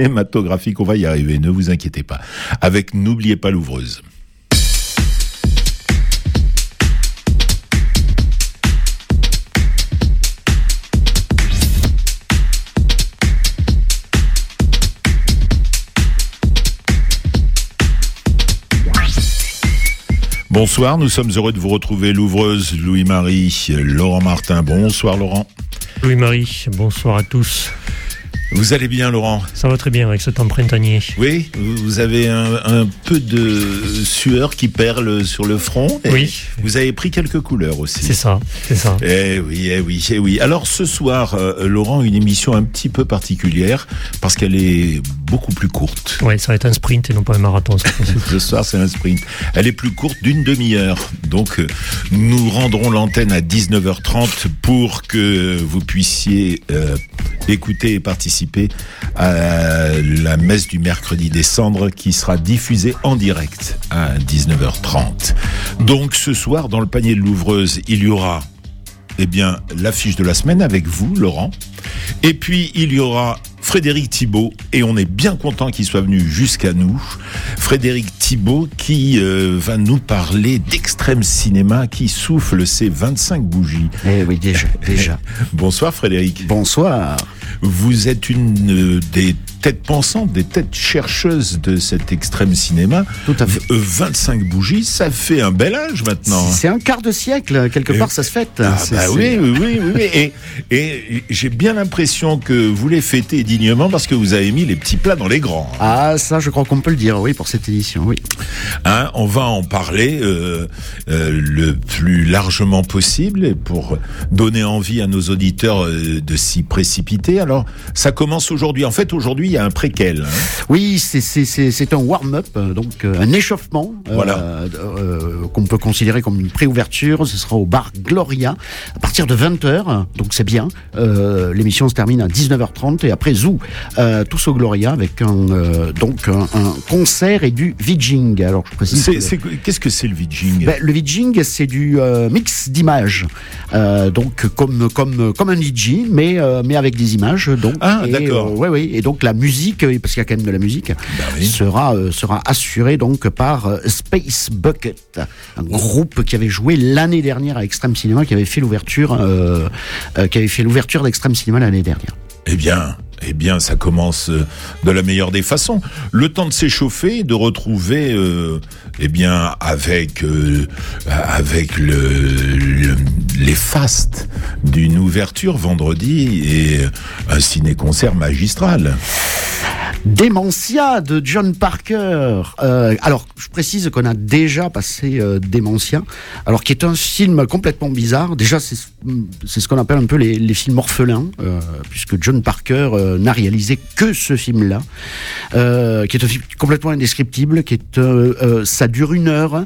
cinématographique. On va y arriver, ne vous inquiétez pas. Avec N'oubliez pas l'ouvreuse. Bonsoir, nous sommes heureux de vous retrouver, l'ouvreuse Louis-Marie, Laurent Martin. Bonsoir Laurent. Louis-Marie, bonsoir à tous. Vous allez bien, Laurent? Ça va très bien avec ce temps printanier. Oui, vous avez un, peu de sueur qui perle sur le front. oui. Vous avez pris quelques couleurs aussi. C'est ça, c'est ça. Eh oui, eh oui, eh oui. Alors ce soir, euh, Laurent, une émission un petit peu particulière parce qu'elle est beaucoup plus courte. Oui, ça va être un sprint et non pas un marathon. ce soir, c'est un sprint. Elle est plus courte d'une demi-heure. Donc, euh, nous rendrons l'antenne à 19h30 pour que vous puissiez euh, écouter et participer à la messe du mercredi des cendres qui sera diffusée en direct à 19h30. Donc ce soir, dans le panier de l'ouvreuse, il y aura eh bien, l'affiche de la semaine avec vous, Laurent. Et puis, il y aura Frédéric Thibault, et on est bien content qu'il soit venu jusqu'à nous. Frédéric Thibault qui euh, va nous parler d'extrême cinéma qui souffle ses 25 bougies. Eh oui, déjà, déjà. Bonsoir Frédéric. Bonsoir. Vous êtes une euh, des têtes pensantes, des têtes chercheuses de cet extrême cinéma. Tout à fait. 25 euh, bougies, ça fait un bel âge maintenant. C'est un quart de siècle, quelque part, ça se fête. Ah bah oui, oui, oui, oui, Et, et j'ai bien l'impression que vous les fêtez dignement parce que vous avez mis les petits plats dans les grands. Ah, ça, je crois qu'on peut le dire, oui, pour cette édition, oui. Hein, on va en parler euh, euh, le plus largement possible pour donner envie à nos auditeurs euh, de s'y précipiter. Alors, ça commence aujourd'hui. En fait, aujourd'hui, y a un préquel. Hein. Oui, c'est un warm-up, donc un échauffement voilà. qu'on peut considérer comme une préouverture. Ce sera au bar Gloria à partir de 20h, donc c'est bien. L'émission se termine à 19h30 et après Zou, tous au Gloria avec un, donc un, concert et du vidging. Alors, je précise. Qu'est-ce que c'est le vidging ben, Le vidging, c'est du mix d'images. donc, comme, comme, comme un DJ, mais, mais avec des images. Donc, ah, d'accord. oui, oui. Et donc, la musique, parce qu'il y a quand même de la musique, ben sera, sera assurée donc par Space Bucket, un groupe qui avait joué l'année dernière à Extreme Cinéma, qui avait fait l'ouverture, qui avait fait l'ouverture d'Extreme Cinéma l'année dernière. Eh bien, eh bien, ça commence de la meilleure des façons. Le temps de s'échauffer, de retrouver, euh, eh bien, avec euh, avec le, les fastes d'une ouverture vendredi et un ciné-concert magistral. Démentia de John Parker. Euh, alors, je précise qu'on a déjà passé euh, Démentia, alors qui est un film complètement bizarre. Déjà, c'est ce qu'on appelle un peu les, films orphelins, euh, puisque John Parker euh, n'a réalisé que ce film-là, euh, qui est un film complètement indescriptible, qui est ça dure une heure,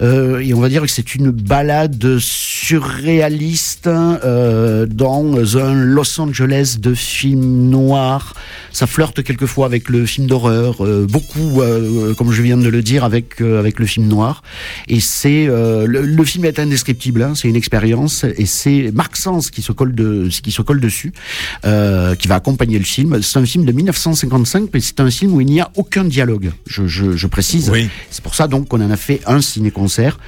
et on va dire que c'est une balade surréaliste dans un Los Angeles de films noirs. Ça flirte quelquefois avec le film d'horreur, euh, beaucoup, euh, comme je viens de le dire, avec euh, avec le film noir. Et c'est le, film est indescriptible. Hein, c'est une expérience et c'est Marc Sens qui se colle de qui se colle dessus, qui va accompagner le film. C'est un film de 1955, mais c'est un film où il n'y a aucun dialogue. Je, je, je précise. Oui. C'est pour ça donc qu'on en a fait un ciné-concert,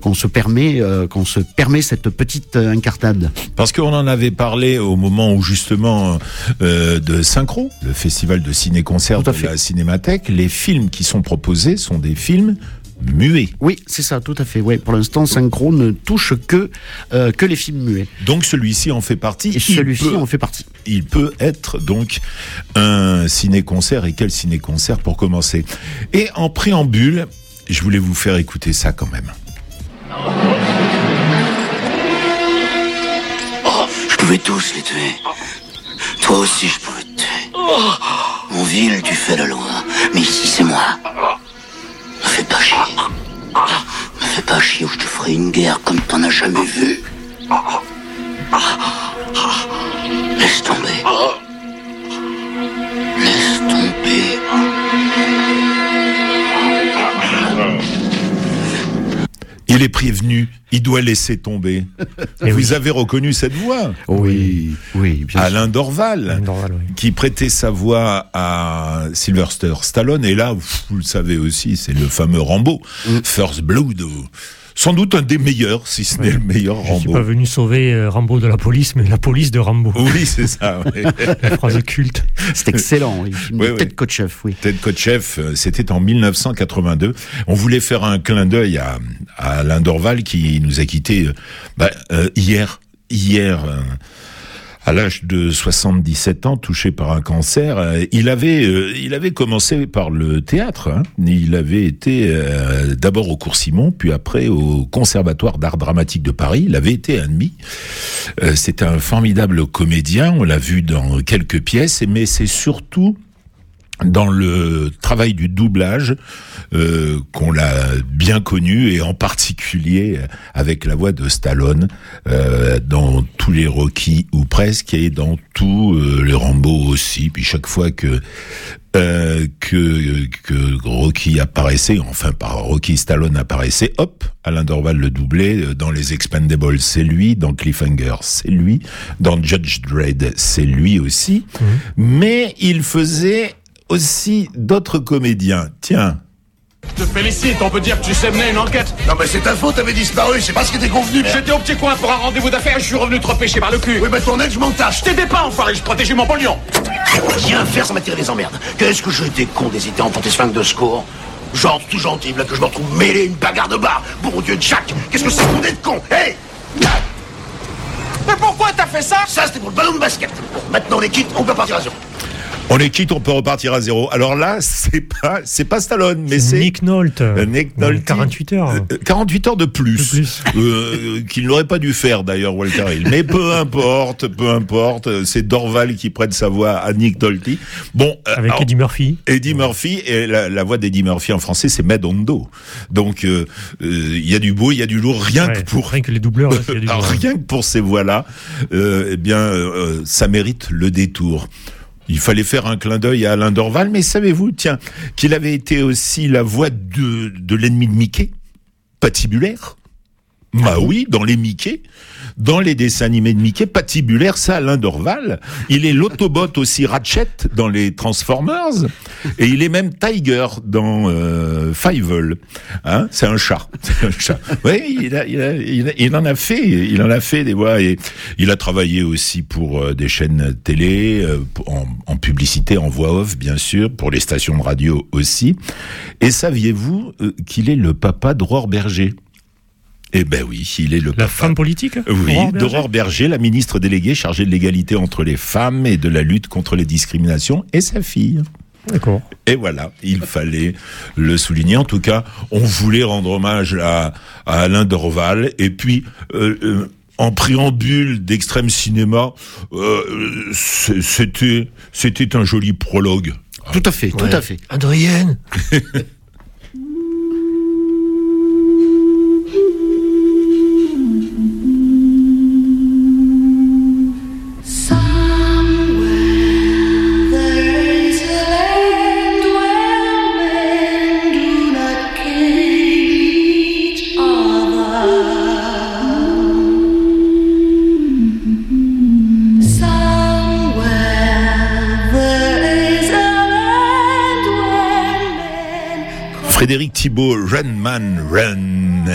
qu'on se permet qu'on se permet cette petite incartade. Parce qu'on en avait parlé au moment où justement de Synchro, le festival de ciné concerts de la Cinémathèque, les films qui sont proposés sont des films muets. Oui, c'est ça, tout à fait. Oui, pour l'instant, Synchro ne touche que euh, que les films muets. Donc celui-ci en fait partie. Et celui-ci en fait partie. Il peut être donc un ciné-concert. Et quel ciné-concert pour commencer? Et en préambule, je voulais vous faire écouter ça quand même. Oh, je pouvais tous les tuer. Toi aussi, je pouvais te tuer. Mon ville, tu fais la loi. Mais ici, c'est moi. Fais pas chier. Me fais pas chier ou je te ferai une guerre comme t'en as jamais vu. Laisse tomber. Laisse tomber. Il est prévenu, il doit laisser tomber. Eh Vous oui. avez reconnu cette voix Oui, oui, bien sûr. Alain Dorval, Alain Dorval, oui. qui prêtait sa voix à Sylvester Stallone. Et là, vous le savez aussi, c'est le fameux Rambo, Mm. First Blood. Sans doute un des meilleurs, si ce n'est le meilleur Je suis Rambo. pas venu sauver euh, Rambo de la police, mais la police de Rambo. Oui, c'est ça. oui. La phrase culte. C'est excellent. Oui, oui. Ted Kotcheff, oui. Ted Kotcheff, euh, c'était en 1982. On voulait faire un clin d'œil à, à Alain Dorval qui nous a quittés euh, bah, euh, hier. Hier, euh, à l'âge de 77 ans, touché par un cancer, euh, il avait, euh, il avait commencé par le théâtre. hein. Il avait été euh, d'abord au Cours Simon, puis après au Conservatoire d'art dramatique de Paris. Il avait été admis. C'est un formidable comédien. On l'a vu dans quelques pièces, mais c'est surtout dans le travail du doublage euh, qu'on l'a bien connu et en particulier avec la voix de Stallone euh, dans tous les Rocky ou presque et dans tous euh, les Rambo aussi. Puis chaque fois que euh, que que Rocky apparaissait enfin par Rocky Stallone apparaissait hop Alain Dorval le doublait Euh, dans les Expendables c'est lui dans Cliffhanger c'est lui dans Judge Dredd c'est lui aussi. Mais il faisait aussi d'autres comédiens. Tiens, Je te félicite, on peut dire que tu sais mener une enquête. Non mais c'est ta faute, t'avais disparu, c'est pas ce qui était convenu. J'étais au petit coin pour un rendez-vous d'affaires et je suis revenu te repêcher par le cul. Oui mais ton aide, je m'en tâche. Je t'aidais pas, enfoiré, je protégeais mon pognon. Rien faire, ça m'a tiré les emmerdes. Qu'est-ce que j'étais con d'hésiter à emporter ce flingue de secours? Genre tout gentil, là que je me retrouve mêlé à une bagarre de bar. Bon Dieu de Jack, qu'est-ce que c'est qu'on est de con? Hé Mais pourquoi t'as fait ça? Ça c'était pour le ballon de basket. Bon, maintenant on est quitte, on peut partir à zéro. On est quitte, on peut repartir à zéro. Alors là, c'est pas, c'est pas Stallone, mais c'est Nick Nolte. Euh, Nick Nolte. 48 heures. Euh, 48 heures de plus, De plus. Euh, qu'il n'aurait pas dû faire d'ailleurs Walter Hill. Mais peu importe, peu importe, euh, c'est Dorval qui prête sa voix à Nick Nolte. Bon, euh, Avec alors, Eddie Murphy. Eddie Murphy et la, la voix d'Eddie Murphy en français c'est Medondo. Donc euh, euh, il y a du beau, il y a du lourd, rien Ouais, que pour rien que les doubleurs. là, il y a du alors, rien que pour ces voix-là, euh, eh bien, euh, ça mérite le détour. Il fallait faire un clin d'œil à Alain Dorval, mais savez-vous, tiens, qu'il avait été aussi la voix de, de l'ennemi de Mickey, patibulaire? Bah oui, dans les Mickey, dans les dessins animés de Mickey, patibulaire, ça, Alain Dorval. Il est l'Autobot aussi Ratchet dans les Transformers, et il est même Tiger dans euh, Fievel. Hein, c'est un chat. Un chat. Oui, il, a, il, a, il, en a fait, il en a fait des voix, et il a travaillé aussi pour euh, des chaînes télé, euh, en, publicité, en voix off, bien sûr, pour les stations de radio aussi. Et saviez-vous euh, qu'il est le papa d'Aurore Berger? Eh ben oui, il est le La papa. femme politique Oui, Aurore Berger d'Aurore Berger, la ministre déléguée chargée de l'égalité entre les femmes et de la lutte contre les discriminations, et sa fille. D'accord. Et voilà, il fallait le souligner. En tout cas, on voulait rendre hommage à, à Alain Dorval. Et puis, euh, euh, en préambule d'Extrême Cinéma, euh, c'était c'était un joli prologue. Tout à fait, tout à fait. Adrienne Frédéric Thibault, Run Man Run.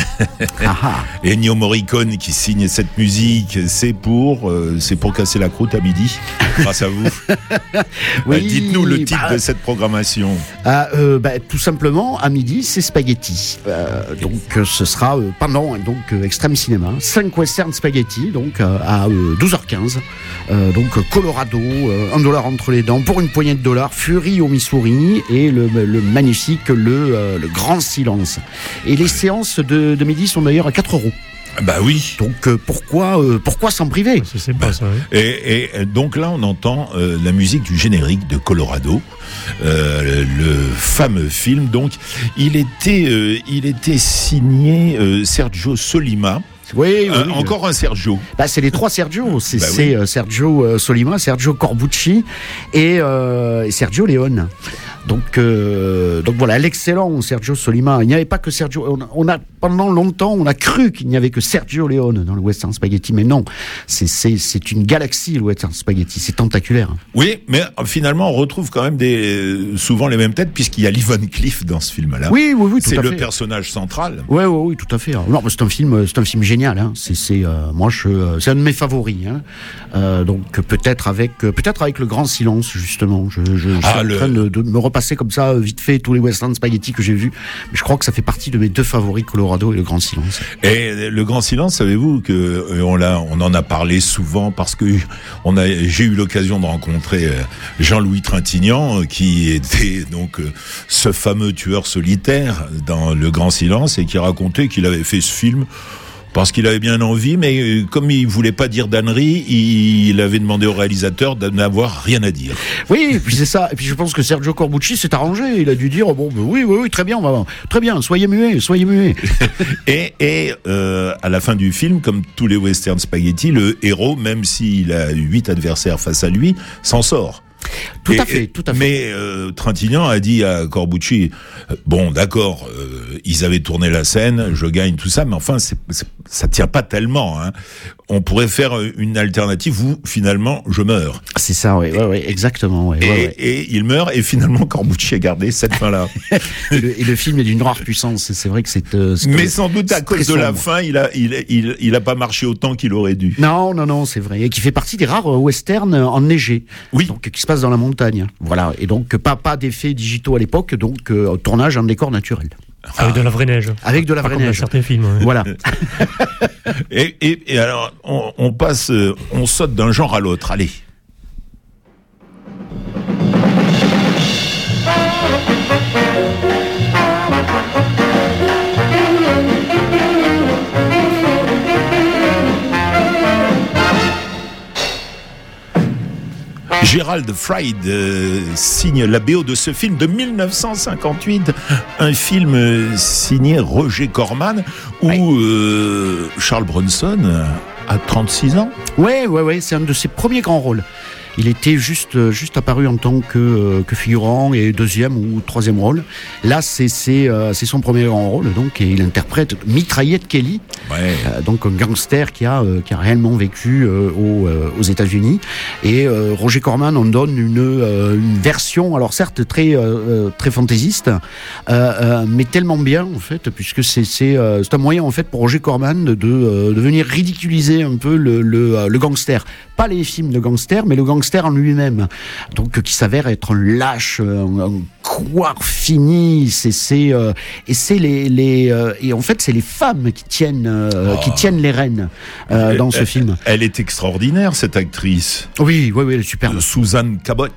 Ah, Ennio Morricone qui signe cette musique, c'est pour, euh, c'est pour casser la croûte à midi, grâce à vous. Oui, Euh, Dites-nous le titre bah, de cette programmation. Ah, euh, bah, tout simplement, à midi, c'est spaghetti. Donc, ce sera pendant donc euh, Extrême Cinéma, 5 western spaghetti, donc à euh, 12h15. Euh, donc, Colorado, un dollar entre les dents pour une poignée de dollars, Fury au Missouri et le, le magnifique le, le Grand Silence. Et les séances de, de midi sont d'ailleurs à 4 euros. Bah oui. Donc, euh, pourquoi, euh, pourquoi s'en priver? Je sais pas ça. oui. Et, et donc là, on entend euh, la musique du générique de Colorado, euh, le fameux film. Donc, il était, euh, il était signé euh, Sergio Solima. Oui, oui, Euh, oui. encore un Sergio. Bah, c'est les trois Sergio. C'est Bah oui. euh, Sergio euh, Solima, Sergio Corbucci et, euh, et Sergio Leone. Donc, euh, donc voilà, l'excellent Sergio Solima. Il n'y avait pas que Sergio. On a, on a- pendant longtemps, on a cru qu'il n'y avait que Sergio Leone dans le Western Spaghetti, mais non. C'est c'est c'est une galaxie le Western Spaghetti. C'est tentaculaire. Oui, mais euh, finalement, on retrouve quand même des, souvent les mêmes têtes, puisqu'il y a Lee Van Cleef dans ce film-là. Oui, oui, oui, tout C'est le fait. personnage central. Ouais, ouais, oui, tout à fait. Non, c'est un film, c'est un film génial. Hein. C'est, c'est, euh, moi, je, euh, c'est un de mes favoris. Hein. Euh, donc peut-être avec, euh, peut-être avec le Grand Silence justement. Je, je, je suis Ah, en le- train de, de me repasser comme ça vite fait tous les western spaghetti que j'ai vus. Je crois que ça fait partie de mes deux favoris, Colorado et le Grand Silence. Et le grand silence, savez-vous que euh, on l'a, on en a parlé souvent parce que on a, j'ai eu l'occasion de rencontrer euh, Jean-Louis Trintignant, euh, qui était donc ce fameux tueur solitaire dans le grand silence et qui racontait qu'il avait fait ce film. Parce qu'il avait bien envie, mais euh, comme il voulait pas dire d'ânerie, il avait demandé au réalisateur de n'avoir rien à dire. Oui, et puis c'est ça. Et puis je pense que Sergio Corbucci s'est arrangé. Il a dû dire bon, ben oui, oui, oui, très bien, va, très bien, soyez muets, soyez muets. Et, et euh, à la fin du film, comme tous les western spaghetti, le héros, même s'il a huit adversaires face à lui, s'en sort. Tout Et- à fait, tout à fait. Mais euh, Trintignant a dit à Corbucci, euh, bon d'accord, euh, ils avaient tourné la scène, je gagne tout ça, mais enfin c'est, c'est- ça tient pas tellement. Hein. On pourrait faire euh, une alternative où finalement je meurs. C'est ça, oui, ouais, ouais, exactement. ouais, Et, il meurt et finalement Corbucci a gardé cette fin-là. Et, le, et le film est d'une rare puissance. C'est vrai que c'est. euh, c'est- mais sans doute à cause de la fin, il a, il, il, il a pas marché autant qu'il aurait dû. Non, non, non, c'est vrai. Et qui fait partie des rares westerns enneigés. Oui. Donc, qui se passe dans la montagne. Voilà. Et donc, pas, pas d'effets digitaux à l'époque, donc, euh, tournage en décor naturel. Avec de la vraie neige. Avec de la Pas vraie comme dans neige. certains films. ouais. Voilà. Et, et, et alors, on, on passe, euh, on saute d'un genre à l'autre. Allez. Gérald Fried euh, signe la BO de ce film de 1958, un film euh, signé Roger Corman, où euh, Charles Bronson a 36 ans. Ouais, ouais, ouais. C'est un de ses premiers grands rôles. Il était juste, juste apparu en tant que, euh, que figurant et deuxième ou troisième rôle. Là, c'est c'est euh, c'est son premier grand rôle, donc, et il interprète Mitraillette Kelly, Ouais. Euh, donc un gangster qui a euh, qui a réellement vécu euh, aux, euh, aux États-Unis et euh, Roger Corman en donne une euh, une version alors certes très très fantaisiste euh, euh, mais tellement bien en fait puisque c'est c'est euh, c'est un moyen en fait pour Roger Corman de de, de venir ridiculiser un peu le le, le gangster pas les films de gangster mais le gangster en lui-même donc euh, qui s'avère être un lâche euh, un, couard fini c'est c'est euh, et c'est les les euh, et en fait c'est les femmes qui tiennent euh, qui tiennent les rênes dans ce film Elle est extraordinaire, cette actrice. oui oui oui elle est superbe Suzanne Cabot.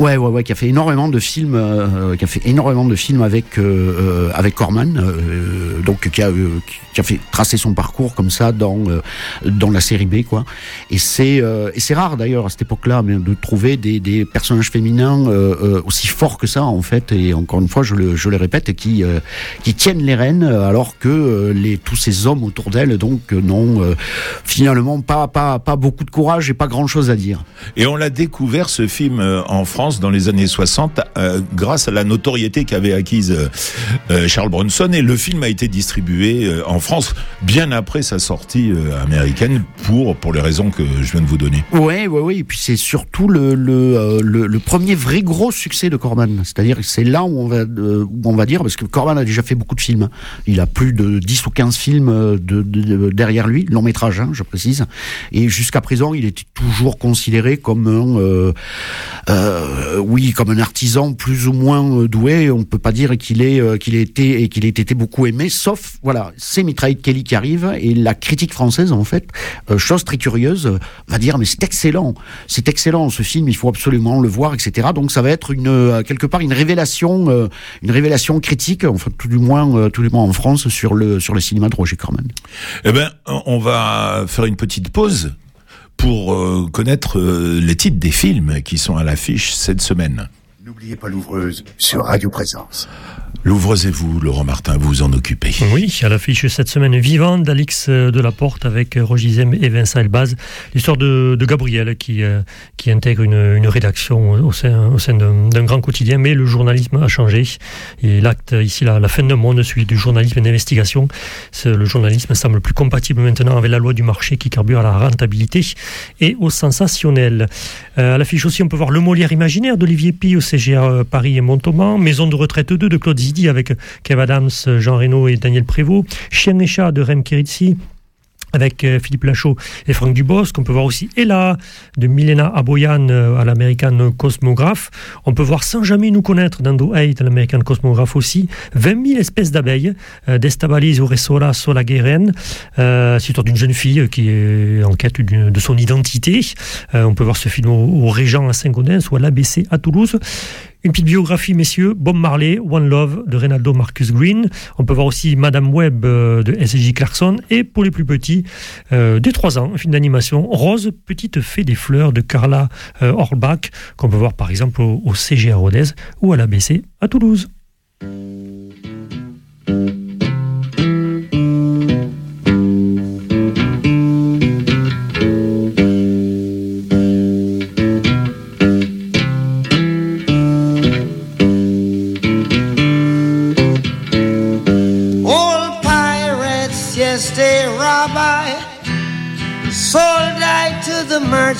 Ouais, ouais, ouais, qui a fait énormément de films, qui a fait énormément de films avec avec Corman, donc qui a qui a fait tracer son parcours comme ça dans dans la série B, quoi. Et c'est et c'est rare d'ailleurs à cette époque-là, mais de trouver des des personnages féminins euh, euh, aussi forts que ça en fait. Et encore une fois, je le je le répète, qui euh, qui tiennent les rênes alors que les tous ces hommes autour d'elle donc n'ont finalement pas pas pas beaucoup de courage et pas grand chose à dire. Et on l'a découvert, ce film, en France dans les années 60, euh, grâce à la notoriété qu'avait acquise Charles Bronson. Et le film a été distribué en France bien après sa sortie américaine pour, pour les raisons que je viens de vous donner. Ouais, ouais, ouais. Et puis c'est surtout le, euh, le, premier vrai gros succès de Corman. C'est-à-dire que c'est là où on va, euh, où on va dire, parce que Corman a déjà fait beaucoup de films. Il a plus de 10 ou 15 films euh, de, de- de- derrière lui, long métrage, hein, je précise. Et jusqu'à présent, il était toujours considéré comme un, oui, comme un artisan plus ou moins doué. On peut pas dire qu'il est, euh, qu'il ait été et qu'il ait été beaucoup aimé, sauf, voilà, c'est Mitraille Kelly qui arrive et la critique française, en fait, chose très curieuse, va dire mais c'est excellent, c'est excellent ce film, il faut absolument le voir, etc. Donc ça va être euh, quelque part une révélation, euh, une révélation critique, enfin tout du moins, euh, tout du moins en France sur le sur le cinéma de Roger Corman. Eh ben, on va faire une petite pause pour connaître les titres des films qui sont à l'affiche cette semaine. N'oubliez pas l'ouvreuse sur Radio Présence. L'ouvreuse et vous, Laurent Martin, vous vous en occupez. Oui, à l'affiche cette semaine vivante d'Alix euh, Delaporte avec euh, Roger Zem et Vincent Elbaz. L'histoire de, de Gabriel qui, euh, qui intègre une, une rédaction au sein, au sein d'un grand quotidien, mais le journalisme a changé. Et l'acte ici, la, la fin d'un monde, celui du journalisme d'investigation. C'est- Le journalisme semble plus compatible maintenant avec la loi du marché qui carbure à la rentabilité et au sensationnel. Euh, à l'affiche aussi, on peut voir Le Molière imaginaire d'Olivier Pi au Euh, Paris et Montauban, Maison de retraite 2 de Claude Zidi avec Kev Adams, Jean Reno et Daniel Prévost, Chien et chat de Rem Kiritsi avec euh, Philippe Lachaud et Franck Dubosc. On peut voir aussi Ella de Milena Aboyan euh, à l'American Cosmograph. On peut voir Sans jamais nous connaître d'Ando Haidt à l'American Cosmograph aussi. 20 000 espèces d'abeilles euh, d'Estabilis Oresola Solagueren. Euh, c'est l'histoire d'une jeune fille qui est en quête de son identité. On peut voir ce film au, au Régent à Saint-Gaudens ou à l'ABC à Toulouse. Une petite biographie, messieurs. Bob Marley, One Love de Reynaldo Marcus Green. On peut voir aussi Madame Webb euh, de S.J. Clarkson. Et pour les plus petits, euh, dès 3 ans, un film d'animation, Rose, petite fée des fleurs de Carla euh, Orbach, qu'on peut voir par exemple au, au CGR Rodez ou à l'ABC à Toulouse.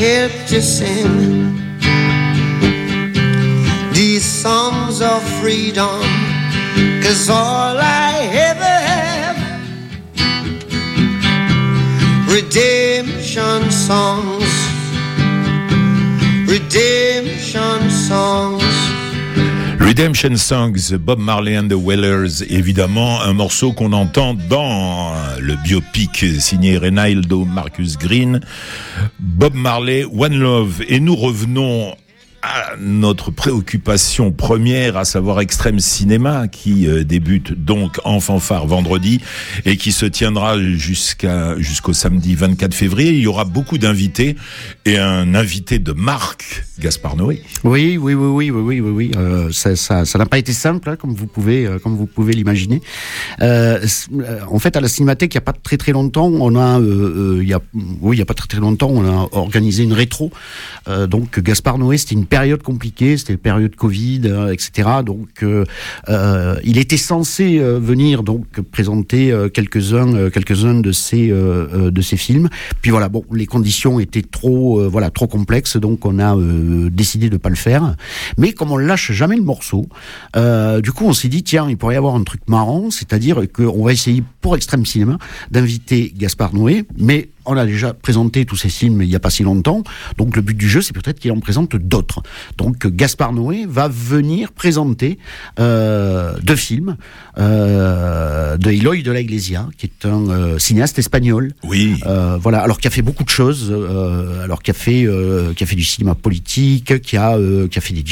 You help to sing these songs of freedom? Cause all I ever have, redemption songs, redemption songs. Redemption Songs, Bob Marley and the Wailers, évidemment un morceau qu'on entend dans le biopic signé Reynaldo Marcus Green, Bob Marley, One Love. Et nous revenons à notre préoccupation première, à savoir Extrême Cinéma, qui euh, débute donc en fanfare vendredi et qui se tiendra jusqu'au samedi 24 février. Il y aura beaucoup d'invités et un invité de marque, Gaspard Noé. Oui, oui, oui, oui, oui, oui, oui. Euh, ça, n'a pas été simple, hein, comme vous pouvez, euh, comme vous pouvez l'imaginer. Euh, en fait, à la Cinémathèque, il n'y a pas très très longtemps, on a, oui, il y a pas très très longtemps, on a organisé une rétro. Donc, Gaspard Noé, c'était une période compliquée, c'était une période Covid, euh, etc. Donc, euh, euh, il était censé venir donc présenter quelques-uns, quelques-uns de euh, de ses films. Puis voilà, bon, les conditions étaient trop, voilà, trop complexes, donc on a décidé de pas le faire. Mais comme on lâche jamais le morceau, du coup, on s'est dit tiens, il pourrait y avoir un truc marrant, c'est-à-dire qu'on va essayer pour Extrême Cinéma d'inviter Gaspard Noé, mais on a déjà présenté tous ces films il n'y a pas si longtemps, donc le but du jeu, c'est peut-être qu'il en présente d'autres. Donc Gaspard Noé va venir présenter euh, deux films euh, de Eloy de la Iglesia, qui est un euh, cinéaste espagnol. Oui. Voilà, alors qui a fait beaucoup de choses, alors qui a fait qui a fait du cinéma politique, qui a qui a fait des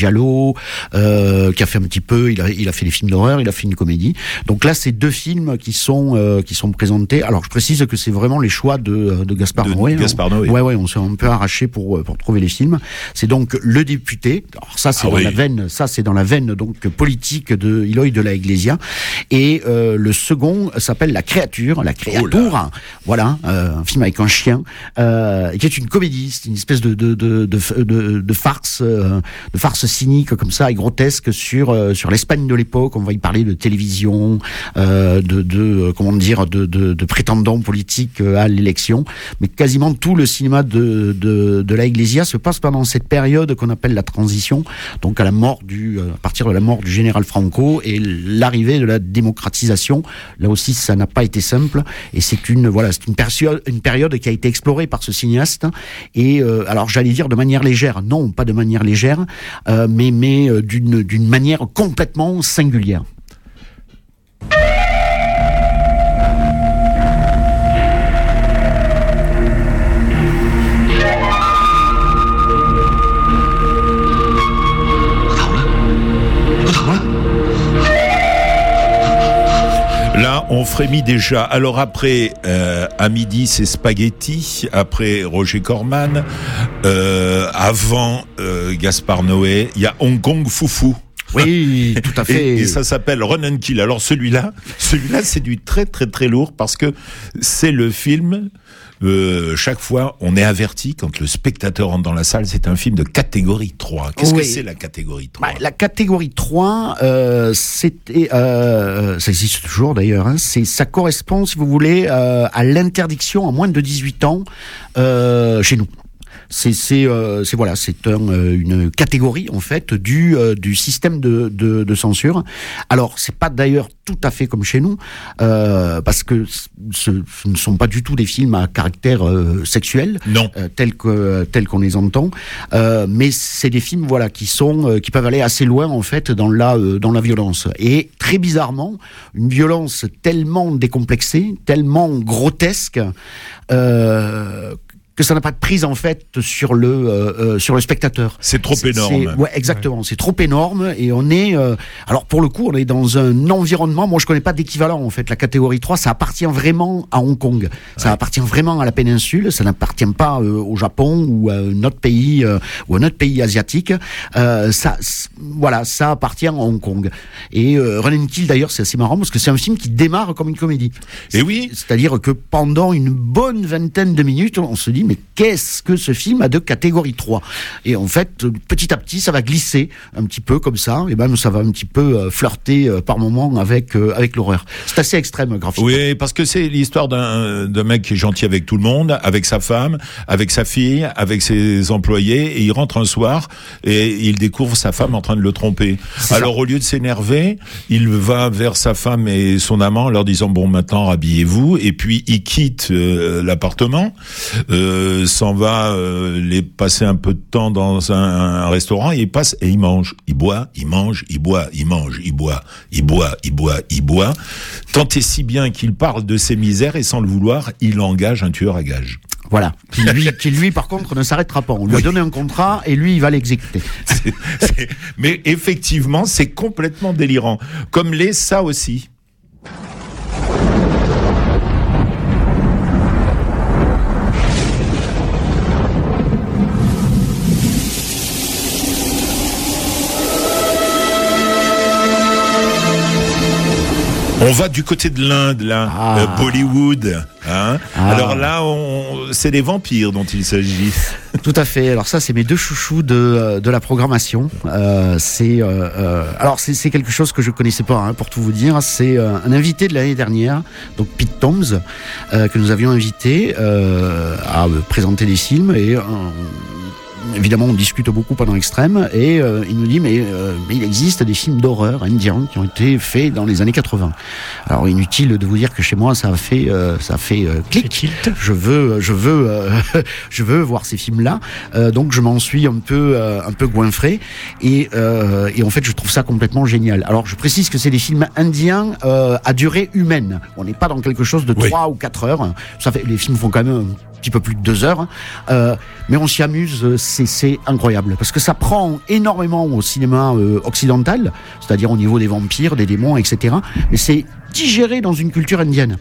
euh, qui a fait un petit peu, il a il a fait des films d'horreur, il a fait une comédie. Donc là, c'est deux films qui sont qui sont présentés. Alors je précise que c'est vraiment les choix de de Gaspard De Noé. hein. Gaspard Noé. Ouais ouais, on s'est un peu arraché pour euh, pour trouver les films. C'est donc le député. Alors ça c'est Ah dans oui. la veine, ça c'est dans la veine donc politique de Eloy de la Iglesia. Et euh, le second s'appelle La créature, la créature. Voilà, euh, un film avec un chien, euh, qui est une comédie, c'est une espèce de de de de, farce, euh, de farce cynique comme ça et grotesque sur euh, sur l'Espagne de l'époque. On va y parler de télévision, euh, de de comment dire, de de, de prétendants politiques à l'élection. Mais quasiment tout le cinéma de, de, de la Iglesia se passe pendant cette période qu'on appelle la transition, donc à la mort du, euh, à partir de la mort du général Franco et l'arrivée de la démocratisation. Là aussi, ça n'a pas été simple, et c'est une voilà, c'est une période, qui a été explorée par ce cinéaste. Et euh, alors, j'allais dire de manière légère, non, pas de manière légère, euh, mais mais euh, d'une d'une manière complètement singulière. On frémit déjà. Alors après, euh, à midi, c'est spaghetti. Après, Roger Corman. Euh, avant, euh, Gaspard Noé. Il y a Hong Kong Foufou. Oui, tout à fait. Et, et ça s'appelle Run and Kill. Alors celui-là, celui-là, c'est du très très très lourd parce que c'est le film. Euh, chaque fois, on est averti quand le spectateur entre dans la salle. C'est un film de catégorie 3. Qu'est-ce que c'est la catégorie 3 Bah, la catégorie 3, euh, c'était, euh, ça existe toujours d'ailleurs, hein, c'est, ça correspond, si vous voulez, à l'interdiction à moins de 18 ans chez nous. C'est, c'est, euh, c'est voilà, c'est un, euh, une catégorie en fait du euh, du système de, de, de censure. Alors c'est pas d'ailleurs tout à fait comme chez nous, euh, parce que ce, ce ne sont pas du tout des films à caractère sexuel, Non. tels que tels qu'on les entend, mais c'est des films voilà qui sont qui peuvent aller assez loin en fait dans la dans la violence et très bizarrement une violence tellement décomplexée, tellement grotesque. Euh, que ça n'a pas de prise en fait sur le euh, euh, sur le spectateur. C'est trop énorme. Ouais, exactement. C'est trop énorme et on est. euh, alors pour le coup, on est dans un environnement. Moi, je connais pas d'équivalent en fait. La catégorie 3, ça appartient vraiment à Hong Kong. Ça appartient vraiment à la péninsule. Ça n'appartient pas euh, au Japon ou à un autre pays euh, ou à un autre pays asiatique. Euh, ça, voilà, ça appartient à Hong Kong. Et euh, and Kill d'ailleurs, c'est assez marrant parce que c'est un film qui démarre comme une comédie. Et oui. C'est-à-dire que pendant une bonne vingtaine de minutes, on se dit mais qu'est-ce que ce film a de catégorie 3 Et en fait, petit à petit, ça va glisser un petit peu comme ça, et même ça va un petit peu euh, flirter euh, par moments avec euh, avec l'horreur. C'est assez extrême graphiquement. Oui, parce que c'est l'histoire d'un mec qui est gentil avec tout le monde, avec sa femme, avec sa fille, avec ses employés, et il rentre un soir et il découvre sa femme en train de le tromper. Alors au lieu de s'énerver, il va vers sa femme et son amant en leur disant bon maintenant rhabillez-vous, et puis il quitte euh, l'appartement, euh, s'en va euh, les passer un peu de temps dans un, un restaurant et il passe et il mange, il boit, il mange, il boit, il mange, il boit, il boit, il boit, il boit. Tant et si bien qu'il parle de ses misères et sans le vouloir, il engage un tueur à gages. Voilà. Qui lui, qui lui, par contre, ne s'arrêtera pas. On lui a donné un contrat et lui, il va l'exécuter. Mais effectivement, c'est complètement délirant. Comme les ça aussi. On va du côté de l'Inde, là, Ah. euh, Bollywood. Hein Ah. Alors là, on... c'est des vampires dont il s'agit. Tout à fait. Alors ça, c'est mes deux chouchous de, euh, de la programmation. Euh, c'est euh, alors c'est c'est quelque chose que je connaissais pas, hein, pour tout vous dire. C'est un invité de l'année dernière, donc Pete Toms, que nous avions invité à présenter des films et évidemment, on discute beaucoup pendant l'extrême et euh, il nous dit mais, euh, mais il existe des films d'horreur indiens qui ont été faits dans les années 80. Alors inutile de vous dire que chez moi ça a fait euh, ça a fait euh, clic. Je veux je veux euh, je veux voir ces films là. donc je m'en suis un peu euh, un peu goinfré et euh, et en fait je trouve ça complètement génial. Alors je précise que c'est des films indiens euh, à durée humaine. On n'est pas dans quelque chose de Oui. 3 ou 4 heures. Ça fait les films font quand même un petit peu plus de deux heures, hein. Euh, mais on s'y amuse, euh, c'est incroyable parce que ça prend énormément au cinéma euh, occidental, c'est-à-dire au niveau des vampires, des démons, etc. Mais c'est digéré dans une culture indienne.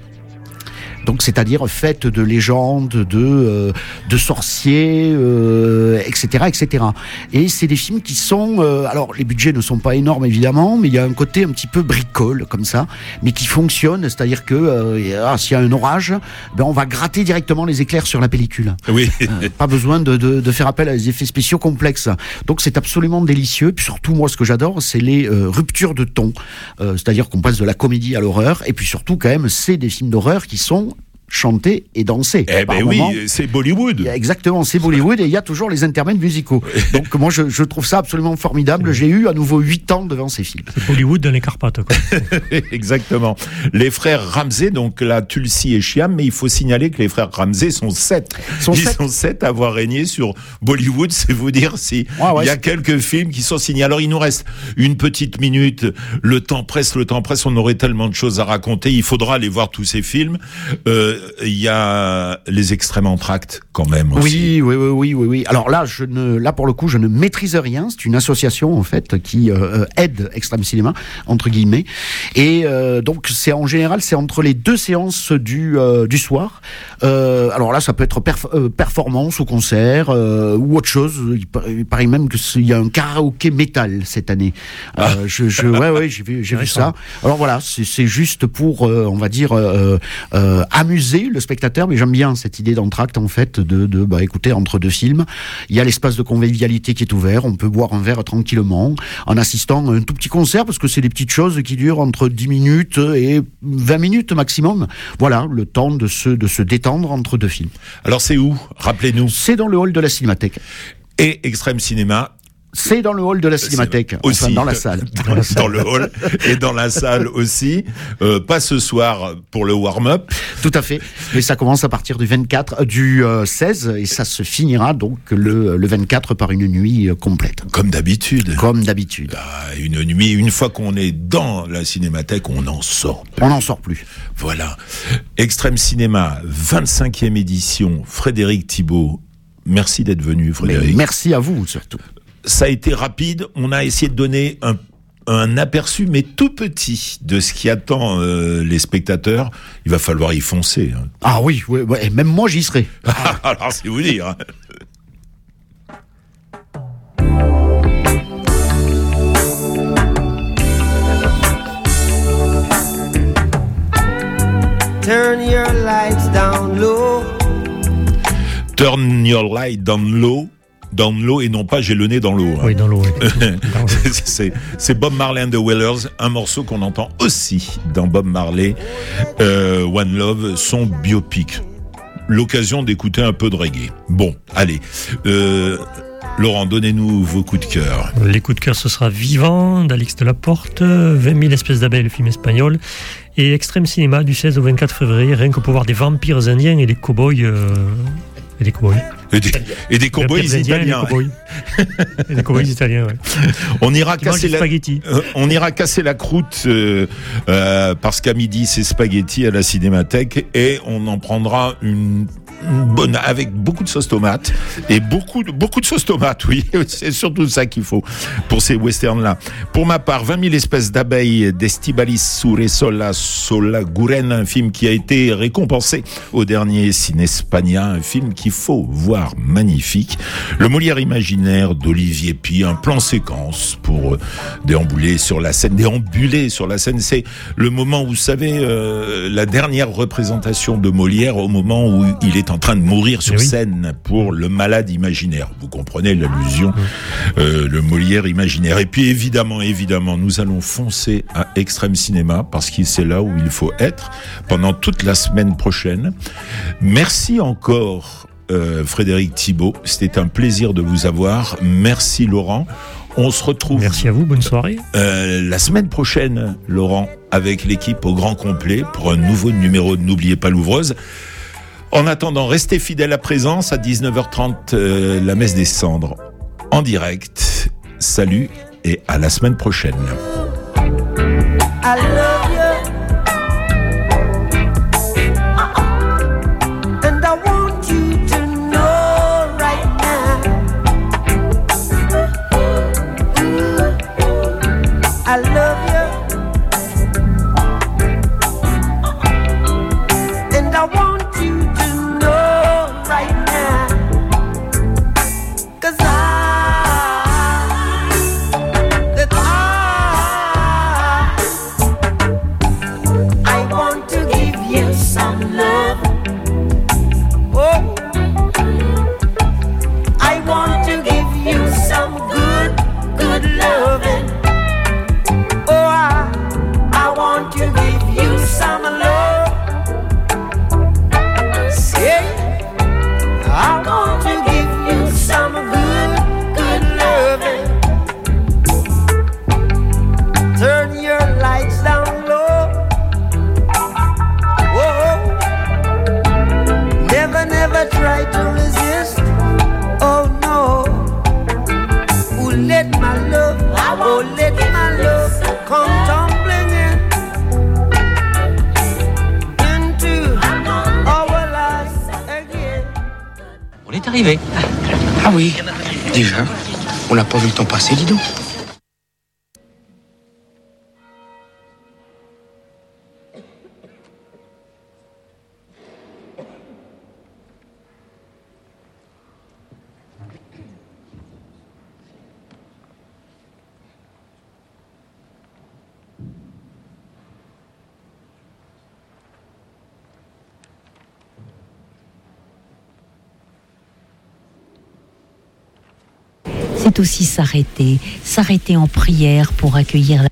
Donc, c'est-à-dire faite de légendes, de euh, de sorciers, euh, etc., etc. Et c'est des films qui sont, euh, alors les budgets ne sont pas énormes évidemment, mais il y a un côté un petit peu bricole comme ça, mais qui fonctionne, c'est-à-dire que euh, ah, s'il y a un orage, ben on va gratter directement les éclairs sur la pellicule. Oui. Euh, pas besoin de, de, de faire appel à des effets spéciaux complexes. Donc c'est absolument délicieux. Puis surtout, moi, ce que j'adore, c'est les ruptures de ton. Euh, C'est-à-dire qu'on passe de la comédie à l'horreur. Et puis surtout, quand même, c'est des films d'horreur qui sont chanter et danser. Eh ben oui, c'est Bollywood. exactement, c'est Bollywood et il y a toujours les intermèdes musicaux. Donc moi je, je trouve ça absolument formidable. J'ai eu à nouveau 8 ans devant ces films. C'est Bollywood dans les Carpates. Quoi. Exactement. Les frères Ramsey, donc là, Tulsi et Chiam, mais il faut signaler que les frères Ramsey sont sept. Sont Ils sept. sont sept à avoir régné sur Bollywood, c'est vous dire si Ouais, ouais, il y a quelques films qui sont signés. Alors il nous reste une petite minute. Le temps presse, le temps presse. On aurait tellement de choses à raconter. Il faudra aller voir tous ces films. Euh, Il y a les extrêmes entractes quand même aussi. Oui, oui, oui, oui, oui. Alors là, je ne, là pour le coup, je ne maîtrise rien. C'est une association en fait qui euh, euh, aide Extrême Cinéma entre guillemets. Et euh, donc c'est en général c'est entre les deux séances du euh, du soir. Euh, alors là, ça peut être perf- euh, performance ou concert euh, ou autre chose. Il, par- il paraît même que il y a un karaoké métal cette année. Euh, je, je, ouais, ouais, j'ai vu, j'ai vu ça. Alors voilà, c'est c'est juste pour, euh, on va dire, euh, euh, amuser le spectateur. Mais j'aime bien cette idée d'entracte en fait, de, de bah, écouter entre deux films. Il y a l'espace de convivialité qui est ouvert. On peut boire un verre tranquillement en assistant à un tout petit concert parce que c'est des petites choses qui durent entre 10 minutes et 20 minutes maximum. Voilà, le temps de se de se détendre entre deux films. Alors c'est où? Rappelez-nous. C'est dans le hall de la Cinémathèque. Et Extrême Cinéma, C'est dans le hall de la Cinémathèque, aussi enfin dans la salle. dans, dans le hall et dans la salle aussi. Euh, pas ce soir pour le warm-up. Tout à fait. Mais ça commence à partir du 24, euh, du euh, 16, et ça se finira donc le, le 24 par une nuit euh, complète. Comme d'habitude. Comme d'habitude. Ah, une nuit, une fois qu'on est dans la cinémathèque, on n'en sort plus. On n'en sort plus. Voilà. Extrême Cinéma, 25e édition, Frédéric Thibault. Merci d'être venu, Mais Frédéric. merci à vous surtout. Ça a été rapide. On a essayé de donner un, un aperçu, mais tout petit, de ce qui attend euh, les spectateurs. Il va falloir y foncer. hein. Ah oui, oui, ouais, et même moi j'y serai. Alors, c'est vous dire. hein. Turn your lights down low. Turn your light down low. Down low et non pas j'ai le nez dans l'eau. hein. Oui, dans l'eau. oui. Dans l'eau. c'est c'est Bob Marley and the Wailers, un morceau qu'on entend aussi dans Bob Marley, euh, One Love, son biopic. L'occasion d'écouter un peu de reggae. Bon, allez. Euh, Laurent, donnez-nous vos coups de cœur. Les coups de cœur, ce sera Vivant d'Alix Delaporte, 20 000 espèces d'abeilles, le film espagnol, et Extrême Cinéma du 16 au 24 février, rien que pour voir des vampires indiens et des cow-boys. euh, et des cow-boys. Et des, et des cowboys italiens. et des cow-boys italiens, ouais. On ira casser la. Euh, on ira casser la croûte euh, euh, parce qu'à midi c'est spaghetti à la cinémathèque et on en prendra une bonne avec beaucoup de sauce tomate et beaucoup de beaucoup de sauce tomate. Oui, c'est surtout ça qu'il faut pour ces westerns là. Pour ma part, 20 000 espèces d'abeilles d'Estibalis Sure Sola Sola Guren, un film qui a été récompensé au dernier Cinespania, un film qu'il faut voir magnifique. Le Molière imaginaire d'Olivier Pi, un plan séquence pour euh, déambuler sur la scène, déambuler sur la scène. C'est le moment où, vous savez, euh, la dernière représentation de Molière, au moment où il est en train de mourir sur Eh oui. scène pour le malade imaginaire. Vous comprenez l'allusion, euh, le Molière imaginaire. Et puis évidemment, évidemment, nous allons foncer à Extrême Cinéma parce que c'est là où il faut être pendant toute la semaine prochaine. Merci encore. euh, Frédéric Thibault, c'était un plaisir de vous avoir. Merci Laurent. On se retrouve Merci à vous, bonne soirée. euh, la semaine prochaine, Laurent, avec l'équipe au grand complet pour un nouveau numéro de N'oubliez pas l'ouvreuse. En attendant, restez fidèles à présence à 19h30, euh, la messe des cendres en direct. Salut et à la semaine prochaine. c'est aussi s'arrêter, s'arrêter en prière pour accueillir la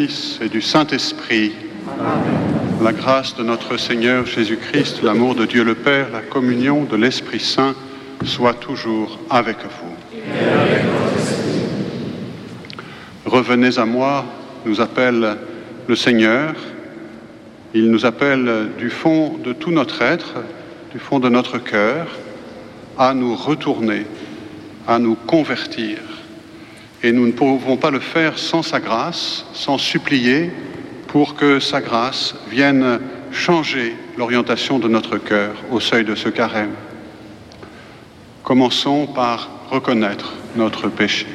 Et du Saint-Esprit. La grâce de notre Seigneur Jésus-Christ, l'amour de Dieu le Père, la communion de l'Esprit Saint soient toujours avec vous. Revenez à moi, nous appelle le Seigneur. Il nous appelle du fond de tout notre être, du fond de notre cœur, à nous retourner, à nous convertir et nous ne pouvons pas le faire sans sa grâce, sans supplier pour que sa grâce vienne changer l'orientation de notre cœur au seuil de ce carême. Commençons par reconnaître notre péché.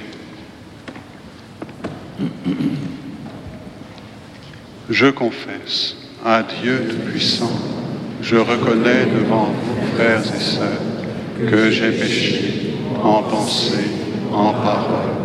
Je confesse à Dieu Tout-Puissant, je reconnais devant vous, frères et sœurs, que j'ai péché en pensée, en parole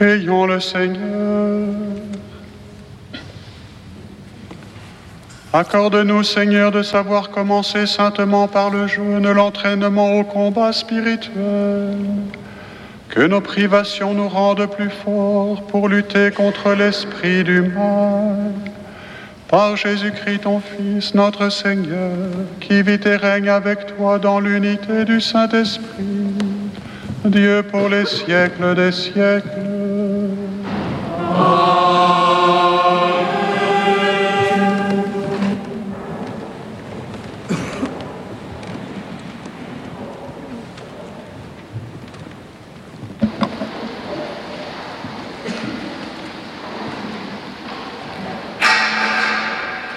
Prions le Seigneur. Accorde-nous, Seigneur, de savoir commencer saintement par le jeûne l'entraînement au combat spirituel. Que nos privations nous rendent plus forts pour lutter contre l'esprit du mal. Par Jésus-Christ, ton Fils, notre Seigneur, qui vit et règne avec toi dans l'unité du Saint-Esprit, Dieu pour les siècles des siècles.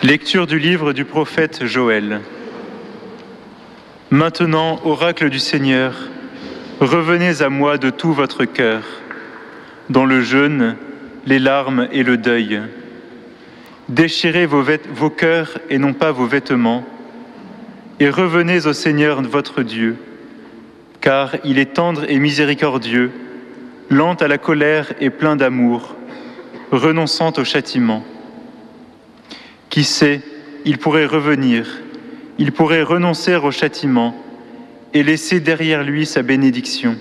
Lecture du livre du prophète Joël. Maintenant, oracle du Seigneur, revenez à moi de tout votre cœur, dans le jeûne, les larmes et le deuil. Déchirez vos, cœurs et non pas vos vêtements, et revenez au Seigneur votre Dieu, car il est tendre et miséricordieux, lent à la colère et plein d'amour, renonçant au châtiment. Qui sait, il pourrait revenir, il pourrait renoncer au châtiment et laisser derrière lui sa bénédiction.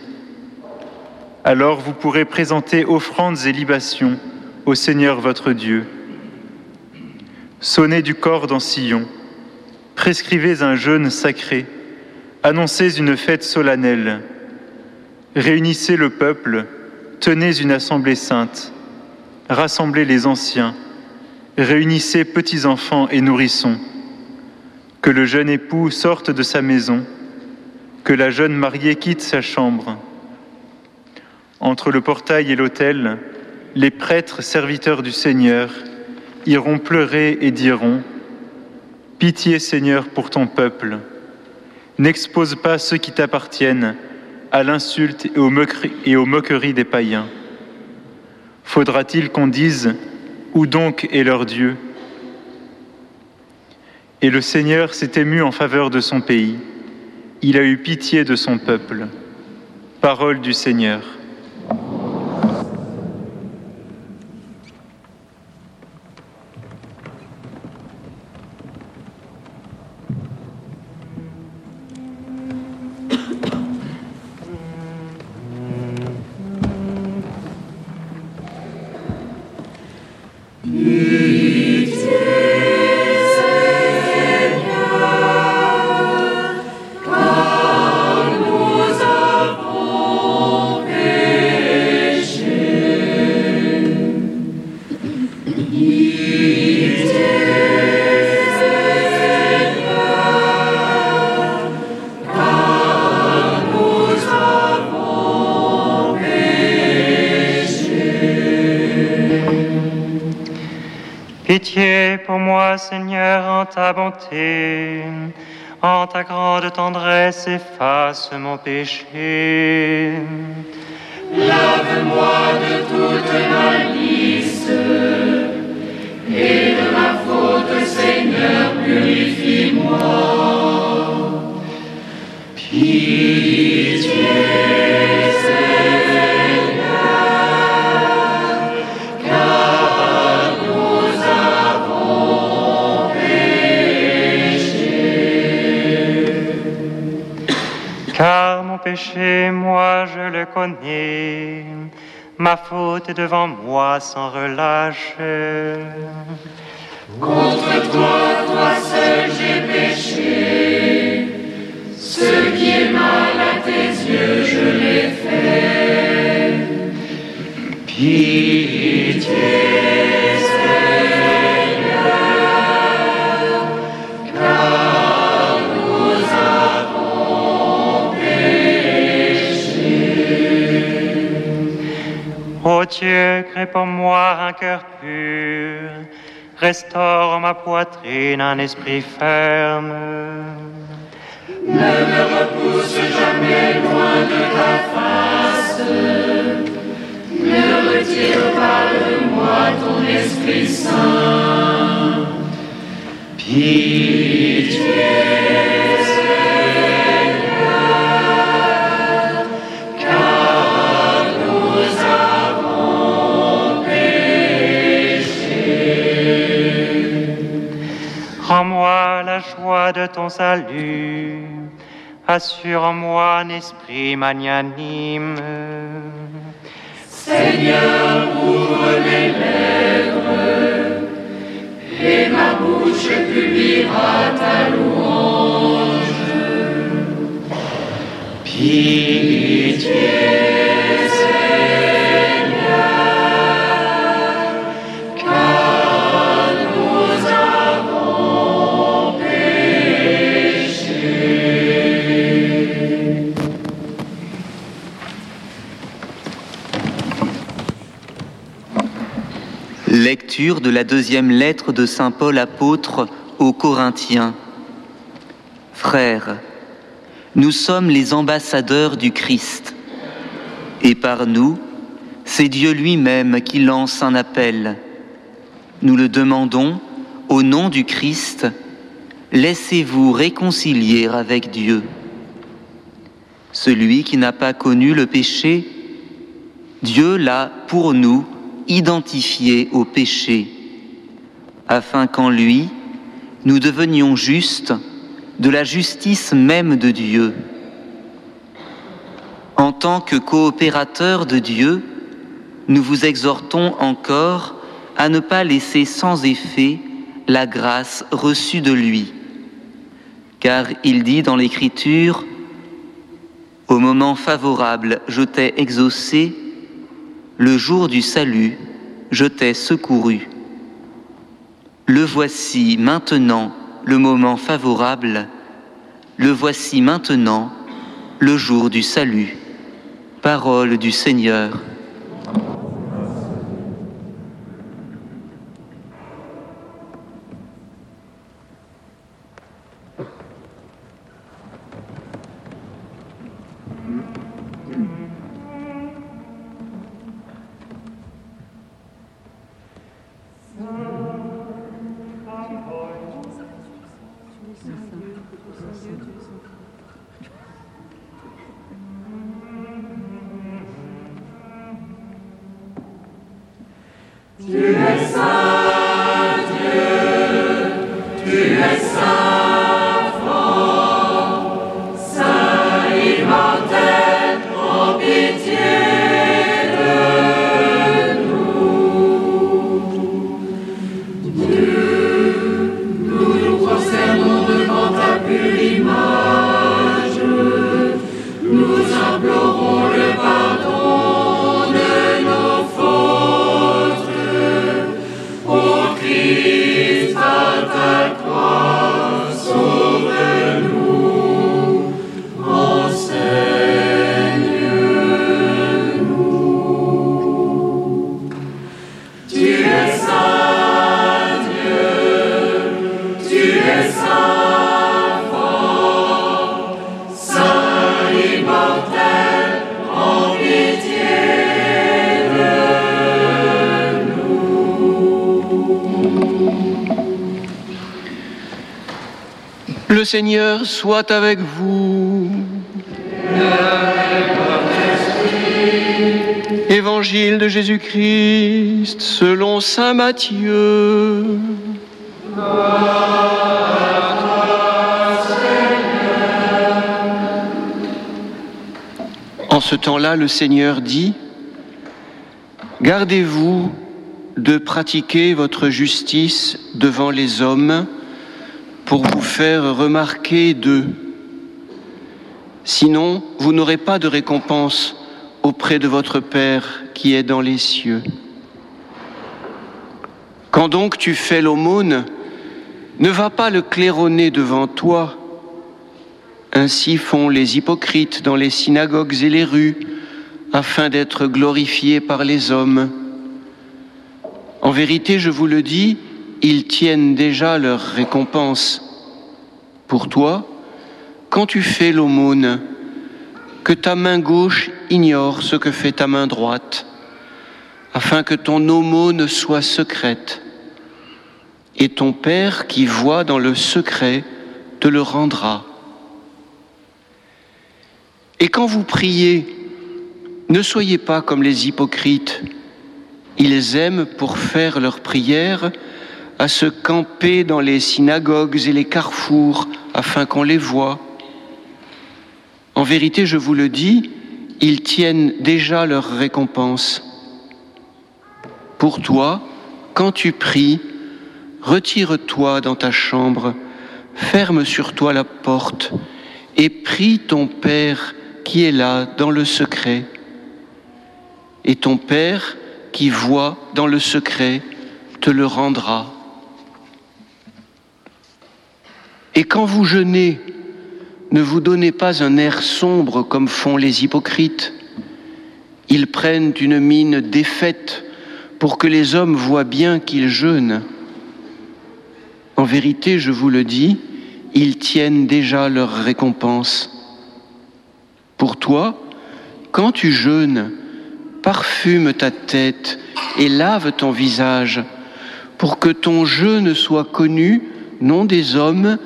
Alors vous pourrez présenter offrandes et libations au Seigneur votre Dieu. Sonnez du corps dans Sion, prescrivez un jeûne sacré, annoncez une fête solennelle, réunissez le peuple, tenez une assemblée sainte, rassemblez les anciens, Réunissez petits-enfants et nourrissons, que le jeune époux sorte de sa maison, que la jeune mariée quitte sa chambre. Entre le portail et l'autel, les prêtres serviteurs du Seigneur iront pleurer et diront Pitié Seigneur pour ton peuple, n'expose pas ceux qui t'appartiennent à l'insulte et aux moqueries des païens. Faudra-t-il qu'on dise où donc est leur Dieu? Et le Seigneur s'est ému en faveur de son pays. Il a eu pitié de son peuple. Parole du Seigneur. Ta bonté. En ta grande tendresse, efface mon péché. Lave-moi de toute malice et de ma faute, Seigneur, purifie-moi. Pitié. Péché, moi je le connais. Ma faute est devant moi sans relâche. Contre toi, toi seul j'ai péché. Ce qui est mal à tes yeux, je l'ai fait. Pitié, Ô Dieu, crée pour moi un cœur pur, restaure ma poitrine un esprit ferme. Ne me repousse jamais loin de ta face. Ne retire pas de moi ton Esprit Saint. Pitié, Rends-moi la joie de ton salut, assure en moi un esprit magnanime. Seigneur, ouvre mes lèvres, et ma bouche publiera ta louange. Pitié, De la deuxième lettre de Saint Paul apôtre aux Corinthiens. Frères, nous sommes les ambassadeurs du Christ, et par nous, c'est Dieu lui-même qui lance un appel. Nous le demandons au nom du Christ, laissez-vous réconcilier avec Dieu. Celui qui n'a pas connu le péché, Dieu l'a pour nous identifié au péché, afin qu'en lui, nous devenions justes de la justice même de Dieu. En tant que coopérateurs de Dieu, nous vous exhortons encore à ne pas laisser sans effet la grâce reçue de lui. Car il dit dans l'Écriture, Au moment favorable, je t'ai exaucé, le jour du salut, je t'ai secouru. Le voici maintenant le moment favorable, le voici maintenant le jour du salut. Parole du Seigneur. Seigneur soit avec vous. Évangile de Jésus-Christ selon Saint Matthieu. En ce temps-là, le Seigneur dit, Gardez-vous de pratiquer votre justice devant les hommes pour vous faire remarquer d'eux. Sinon, vous n'aurez pas de récompense auprès de votre Père qui est dans les cieux. Quand donc tu fais l'aumône, ne va pas le claironner devant toi. Ainsi font les hypocrites dans les synagogues et les rues, afin d'être glorifiés par les hommes. En vérité, je vous le dis, ils tiennent déjà leur récompense. Pour toi, quand tu fais l'aumône, que ta main gauche ignore ce que fait ta main droite, afin que ton aumône soit secrète. Et ton Père qui voit dans le secret te le rendra. Et quand vous priez, ne soyez pas comme les hypocrites. Ils aiment pour faire leur prière à se camper dans les synagogues et les carrefours afin qu'on les voie. En vérité, je vous le dis, ils tiennent déjà leur récompense. Pour toi, quand tu pries, retire-toi dans ta chambre, ferme sur toi la porte et prie ton Père qui est là dans le secret. Et ton Père qui voit dans le secret te le rendra. Et quand vous jeûnez, ne vous donnez pas un air sombre comme font les hypocrites. Ils prennent une mine défaite pour que les hommes voient bien qu'ils jeûnent. En vérité, je vous le dis, ils tiennent déjà leur récompense. Pour toi, quand tu jeûnes, parfume ta tête et lave ton visage, pour que ton jeûne soit connu non des hommes,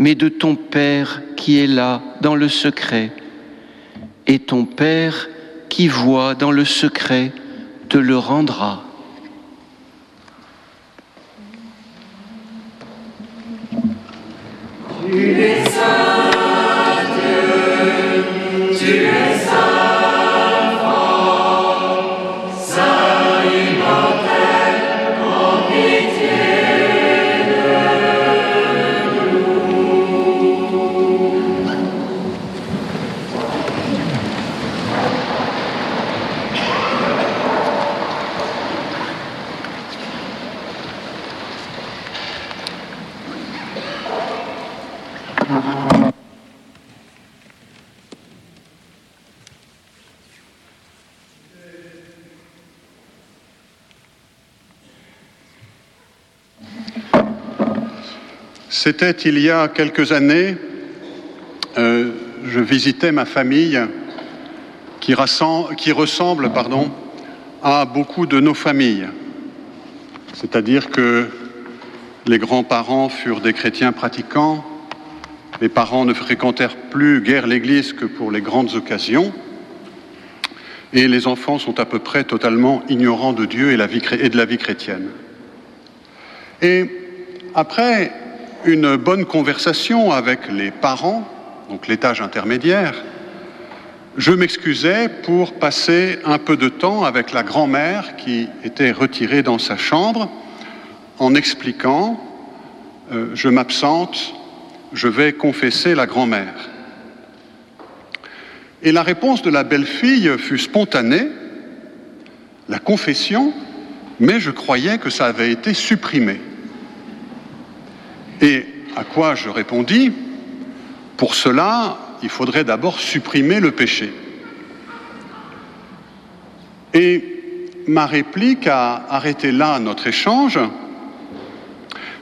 mais de ton Père qui est là dans le secret. Et ton Père qui voit dans le secret te le rendra. C'était il y a quelques années, euh, je visitais ma famille qui, ressemble pardon, à beaucoup de nos familles. C'est-à-dire que les grands-parents furent des chrétiens pratiquants, les parents ne fréquentèrent plus guère l'Église que pour les grandes occasions, et les enfants sont à peu près totalement ignorants de Dieu et, et de la vie chrétienne. Et après une bonne conversation avec les parents, donc l'étage intermédiaire, je m'excusais pour passer un peu de temps avec la grand-mère qui était retirée dans sa chambre en expliquant euh, Je m'absente, je vais confesser la grand-mère. Et la réponse de la belle-fille fut spontanée La confession, mais je croyais que ça avait été supprimé. Et à quoi je répondis Pour cela, il faudrait d'abord supprimer le péché. Et ma réplique a arrêté là notre échange,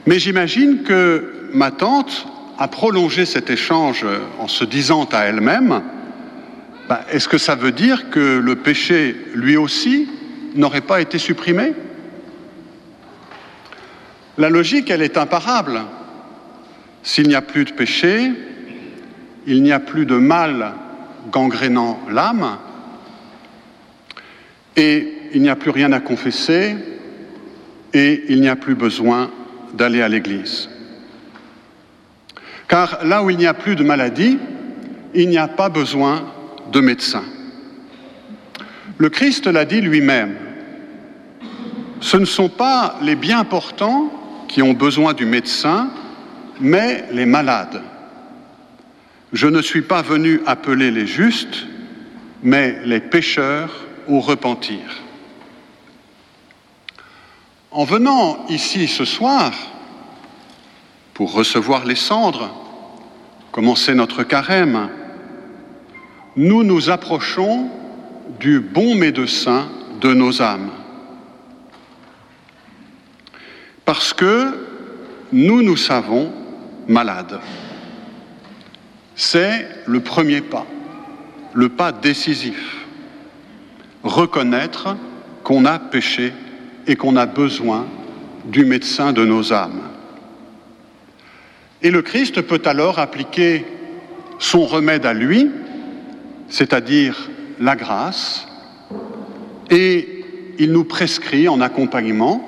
mais j'imagine que ma tante a prolongé cet échange en se disant à elle-même, Ben, est-ce que ça veut dire que le péché, lui aussi, n'aurait pas été supprimé? La logique, elle est imparable. S'il n'y a plus de péché, il n'y a plus de mal gangrénant l'âme, et il n'y a plus rien à confesser, et il n'y a plus besoin d'aller à l'église. Car là où il n'y a plus de maladie, il n'y a pas besoin de médecin. Le Christ l'a dit lui-même. ce ne sont pas les bien portants qui ont besoin du médecin, mais les malades. Je ne suis pas venu appeler les justes, mais les pécheurs au repentir. En venant ici ce soir pour recevoir les cendres, commencer notre carême, nous nous approchons du bon médecin de nos âmes. Parce que nous nous savons malades. C'est le premier pas, le pas décisif. Reconnaître qu'on a péché et qu'on a besoin du médecin de nos âmes. Et le Christ peut alors appliquer son remède à lui, c'est-à-dire la grâce, et il nous prescrit en accompagnement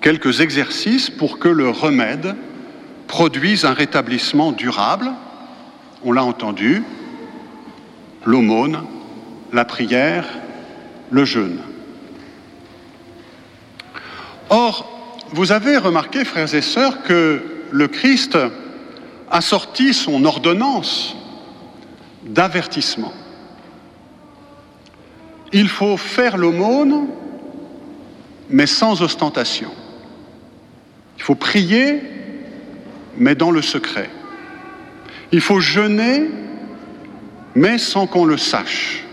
quelques exercices pour que le remède produise un rétablissement durable. On l'a entendu, l'aumône, la prière, le jeûne. Or, vous avez remarqué, frères et sœurs, que le Christ a sorti son ordonnance d'avertissement. Il faut faire l'aumône, mais sans ostentation. Il faut prier, mais dans le secret. Il faut jeûner, mais sans qu'on le sache.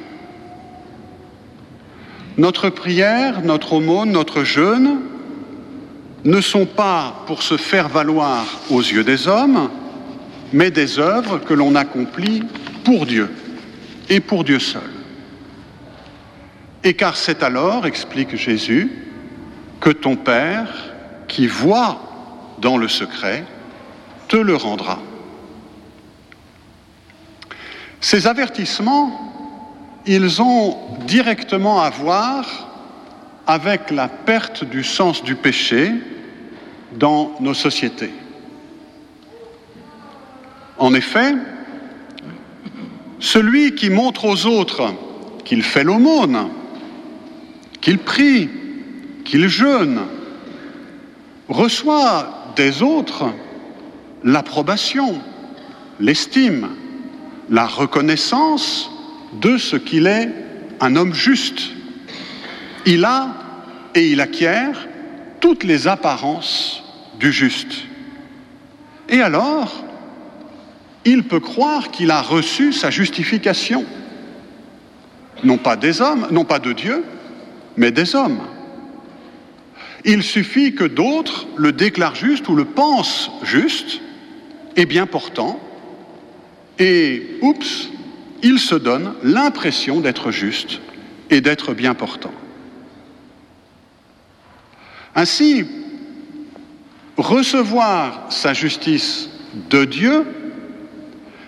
Notre prière, notre aumône, notre jeûne ne sont pas pour se faire valoir aux yeux des hommes, mais des œuvres que l'on accomplit pour Dieu et pour Dieu seul. Et car c'est alors, explique Jésus, que ton Père, qui voit dans le secret, te le rendra. Ces avertissements, ils ont directement à voir avec la perte du sens du péché dans nos sociétés. En effet, celui qui montre aux autres qu'il fait l'aumône, qu'il prie, qu'il jeûne, reçoit des autres l'approbation, l'estime, la reconnaissance de ce qu'il est un homme juste. Il a et il acquiert toutes les apparences du juste. Et alors, il peut croire qu'il a reçu sa justification, non pas des hommes, non pas de Dieu, mais des hommes. Il suffit que d'autres le déclarent juste ou le pensent juste et bien portant, et oups, il se donne l'impression d'être juste et d'être bien portant. Ainsi, recevoir sa justice de Dieu,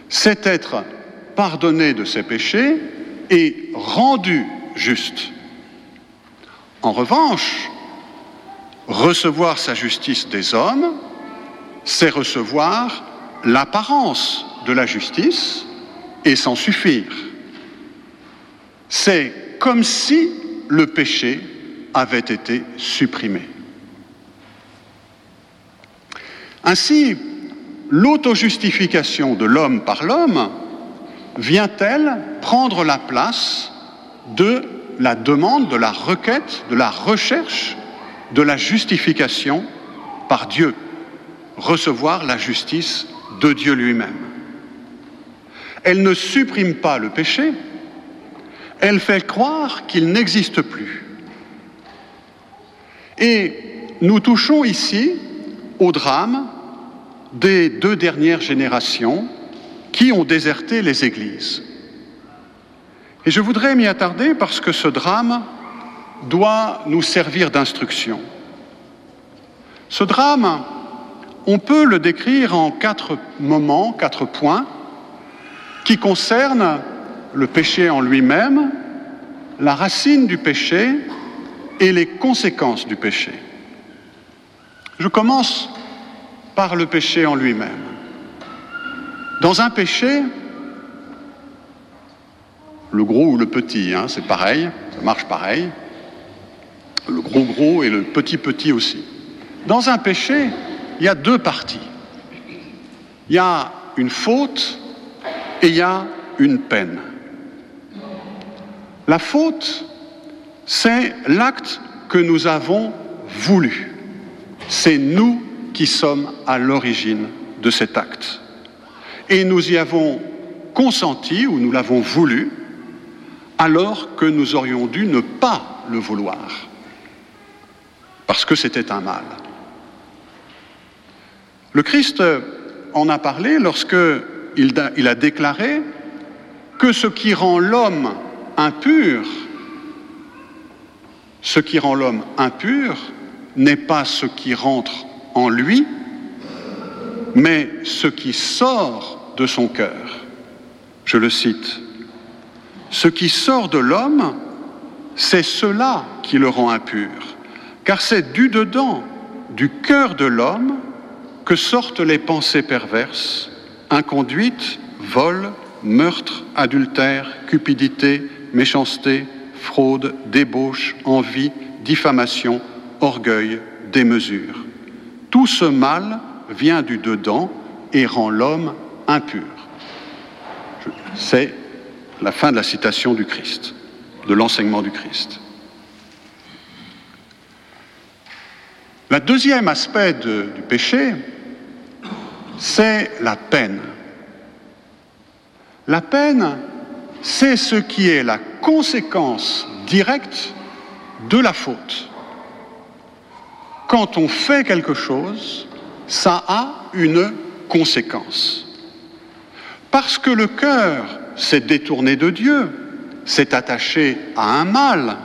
c'est être pardonné de ses péchés et rendu juste. En revanche, recevoir sa justice des hommes, c'est recevoir l'apparence de la justice et s'en suffire. C'est comme si le péché avait été supprimé. Ainsi, l'auto-justification de l'homme par l'homme vient-elle prendre la place de la demande, de la requête, de la recherche de la justification par Dieu, recevoir la justice de Dieu lui-même. Elle ne supprime pas le péché, elle fait croire qu'il n'existe plus. Et nous touchons ici au drame des deux dernières générations qui ont déserté les églises. Et je voudrais m'y attarder parce que ce drame doit nous servir d'instruction. Ce drame, on peut le décrire en quatre moments, quatre points, qui concernent le péché en lui-même, la racine du péché et les conséquences du péché. Je commence par le péché en lui-même. Dans un péché, le gros ou le petit, hein, c'est pareil, ça marche pareil. le gros gros et le petit petit aussi. Dans un péché, il y a deux parties. Il y a une faute et il y a une peine. La faute, c'est l'acte que nous avons voulu. C'est nous qui sommes à l'origine de cet acte. Et nous y avons consenti ou nous l'avons voulu alors que nous aurions dû ne pas le vouloir, parce que c'était un mal. Le Christ en a parlé lorsque il a déclaré que ce qui rend l'homme impur, ce qui rend l'homme impur n'est pas ce qui rentre en lui, mais ce qui sort de son cœur. Je le cite. Ce qui sort de l'homme, c'est cela qui le rend impur, car c'est du dedans, du cœur de l'homme, que sortent les pensées perverses, inconduites, vol, meurtre, adultère, cupidité, méchanceté, fraude, débauche, envie, diffamation, orgueil, démesure. Tout ce mal vient du dedans et rend l'homme impur. C'est la fin de la citation du Christ, de l'enseignement du Christ. Le deuxième aspect du péché, c'est la peine. La peine, c'est ce qui est la conséquence directe de la faute. Quand on fait quelque chose, ça a une conséquence. Parce que le cœur s'est détourné de Dieu, s'est attaché à un mal,